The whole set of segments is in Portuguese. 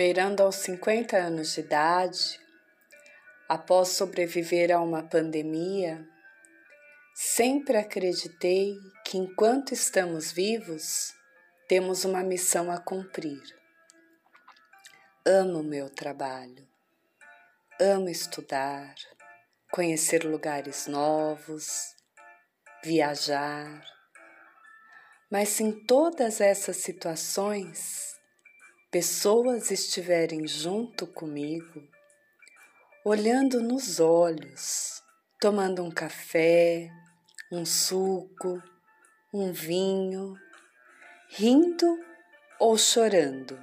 Beirando aos 50 anos de idade, após sobreviver a uma pandemia, sempre acreditei que enquanto estamos vivos, temos uma missão a cumprir. Amo meu trabalho, amo estudar, conhecer lugares novos, viajar. Mas em todas essas situações pessoas estiverem junto comigo, olhando nos olhos, tomando um café, um suco, um vinho, rindo ou chorando,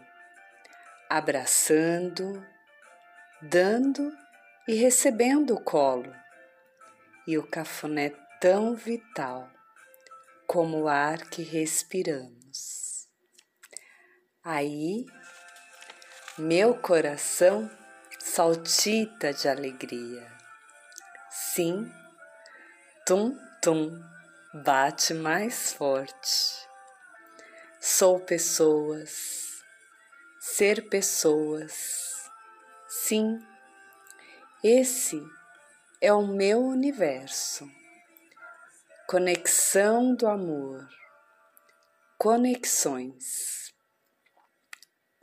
abraçando, dando e recebendo o colo, e o cafuné tão vital como o ar que respiramos. Aí, meu coração saltita de alegria. Sim, tum-tum bate mais forte. Sou pessoas, ser pessoas. Sim, esse é o meu universo. Conexão do amor. Conexões.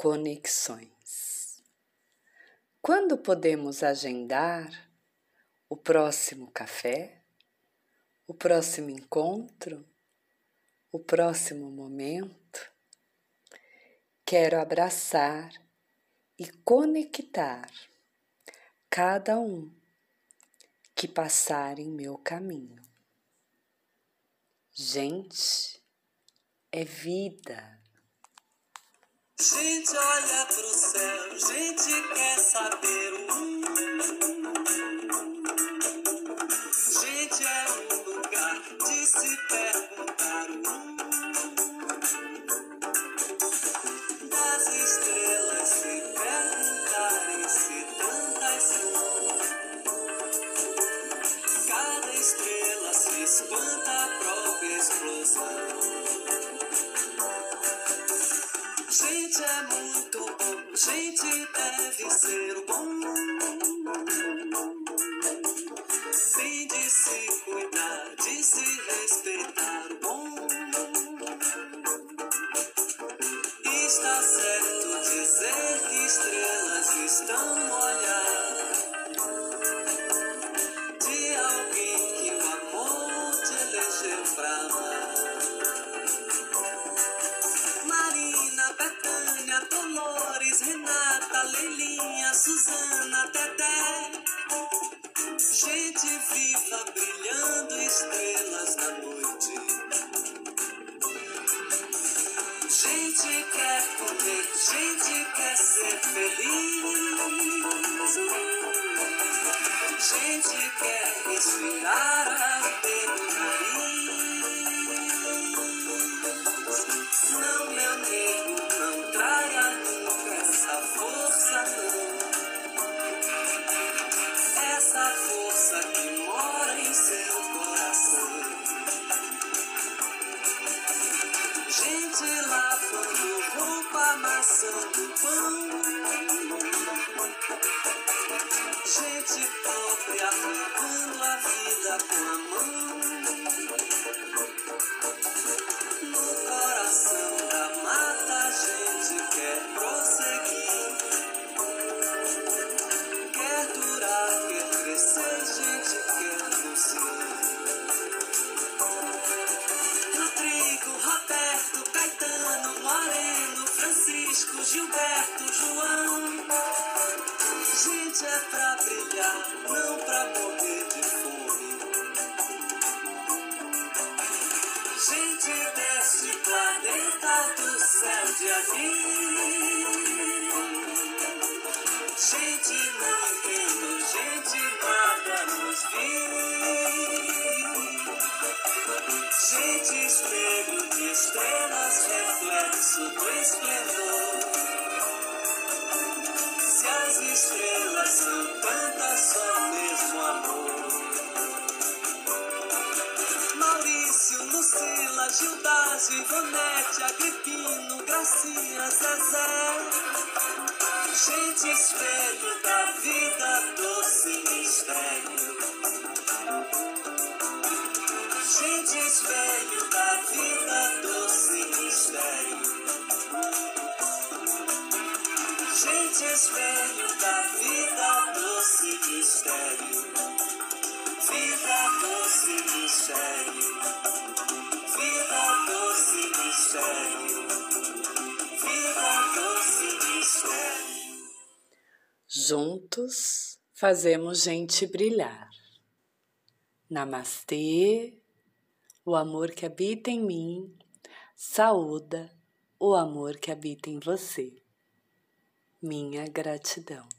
Conexões. Quando podemos agendar o próximo café, o próximo encontro, o próximo momento? Quero abraçar e conectar cada um que passar em meu caminho. Gente, é vida. Gente olha pro céu, gente quer saber o Gente é um lugar de se perguntar Gente é muito bom, gente deve ser bom. Tem de se cuidar, de se respeitar o bom. Está certo dizer que estrelas estão Suzana, Tedé. Gente viva brilhando estrelas na noite. Gente quer comer, gente quer ser feliz. Gente quer respirar ar Mom. É pra brilhar, não pra morrer de fome. Gente desse planeta do céu de anil. Gente não entendo, gente nada nos viu. Gente espelho de estrelas, reflexo do esplendor. As estrelas são tantas, só mesmo amor. Maurício, Lucila, Gildásio, Ivonete, Agripino, Gracinha, Zezé. Gente espelho da vida, doce mistério. Gente espelho da vida, doce mistério. Vida, doce mistério. Vida, doce mistério. Vida, doce mistério. Juntos fazemos gente brilhar. Namastê, o amor que habita em mim, saúda o amor que habita em você. Minha gratidão.